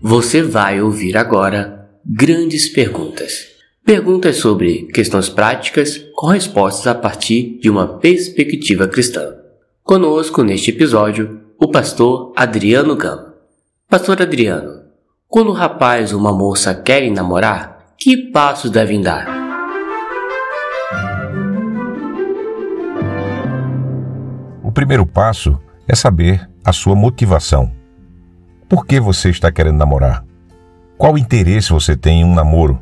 Você vai ouvir agora grandes perguntas. Perguntas sobre questões práticas com respostas a partir de uma perspectiva cristã. Conosco neste episódio, o pastor Adriano Gama. Pastor Adriano, quando um rapaz ou uma moça querem namorar, que passos devem dar? O primeiro passo é saber a sua motivação. Por que você está querendo namorar? Qual interesse você tem em um namoro?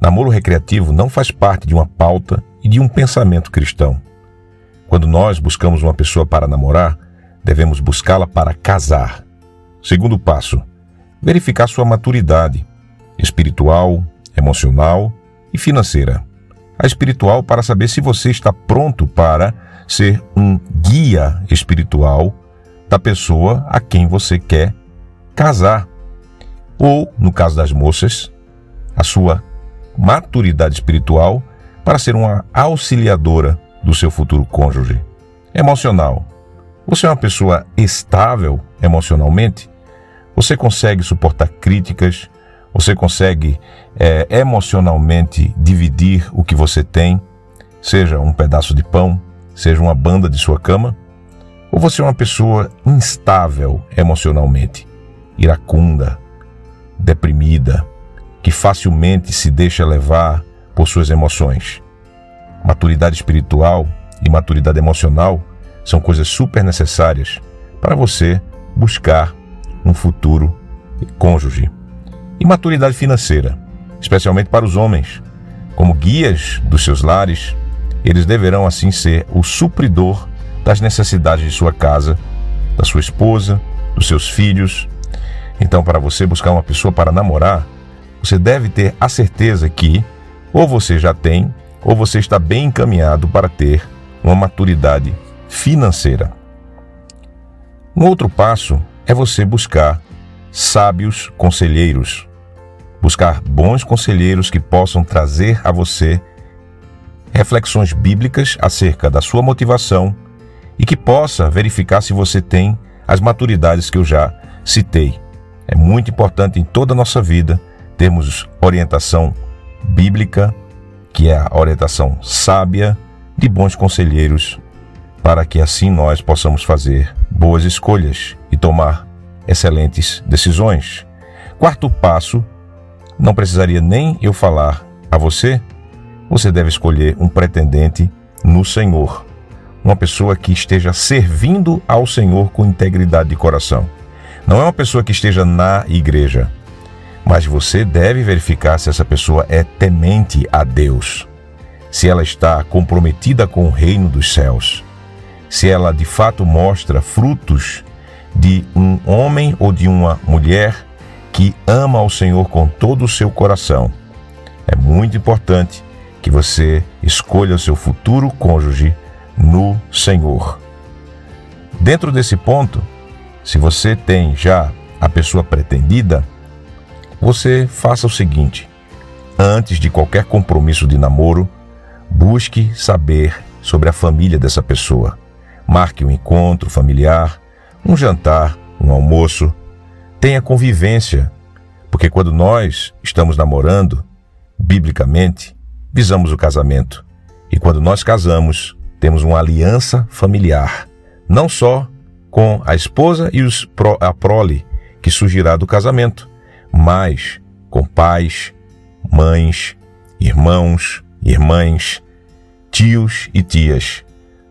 Namoro recreativo não faz parte de uma pauta e de um pensamento cristão. Quando nós buscamos uma pessoa para namorar, devemos buscá-la para casar. Segundo passo: verificar sua maturidade espiritual, emocional e financeira. A espiritual para saber se você está pronto para ser um guia espiritual da pessoa a quem você quer casar. Ou, no caso das moças, a sua maturidade espiritual para ser uma auxiliadora do seu futuro cônjuge. Emocional. Você é uma pessoa estável emocionalmente? Você consegue suportar críticas? Você consegue é, emocionalmente dividir o que você tem, seja um pedaço de pão, seja uma banda de sua cama? Ou você é uma pessoa instável emocionalmente? Iracunda, deprimida, que facilmente se deixa levar por suas emoções. Maturidade espiritual e maturidade emocional são coisas super necessárias para você buscar um futuro cônjuge. E maturidade financeira, especialmente para os homens, como guias dos seus lares, eles deverão assim ser o supridor das necessidades de sua casa, da sua esposa, dos seus filhos então, para você buscar uma pessoa para namorar, você deve ter a certeza que ou você já tem, ou você está bem encaminhado para ter uma maturidade financeira. Um outro passo é você buscar sábios conselheiros. Buscar bons conselheiros que possam trazer a você reflexões bíblicas acerca da sua motivação e que possa verificar se você tem as maturidades que eu já citei. É muito importante em toda a nossa vida termos orientação bíblica, que é a orientação sábia de bons conselheiros, para que assim nós possamos fazer boas escolhas e tomar excelentes decisões. Quarto passo, não precisaria nem eu falar a você, você deve escolher um pretendente no Senhor, uma pessoa que esteja servindo ao Senhor com integridade de coração. Não é uma pessoa que esteja na igreja, mas você deve verificar se essa pessoa é temente a Deus, se ela está comprometida com o reino dos céus, se ela de fato mostra frutos de um homem ou de uma mulher que ama ao Senhor com todo o seu coração. É muito importante que você escolha o seu futuro cônjuge no Senhor. Dentro desse ponto, se você tem já a pessoa pretendida, você faça o seguinte: antes de qualquer compromisso de namoro, busque saber sobre a família dessa pessoa. Marque um encontro familiar, um jantar, um almoço. Tenha convivência, porque quando nós estamos namorando, biblicamente, visamos o casamento. E quando nós casamos, temos uma aliança familiar, não só com a esposa e os, a prole que surgirá do casamento, mas com pais, mães, irmãos, irmãs, tios e tias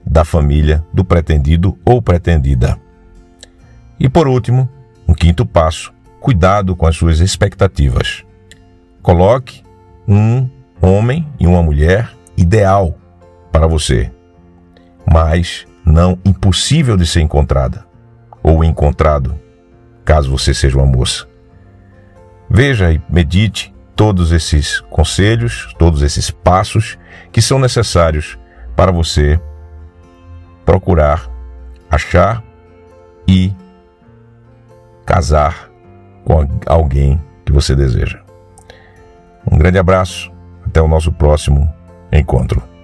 da família do pretendido ou pretendida. E por último, um quinto passo, cuidado com as suas expectativas. Coloque um homem e uma mulher ideal para você, mas não impossível de ser encontrada ou encontrado, caso você seja uma moça. Veja e medite todos esses conselhos, todos esses passos que são necessários para você procurar, achar e casar com alguém que você deseja. Um grande abraço, até o nosso próximo encontro.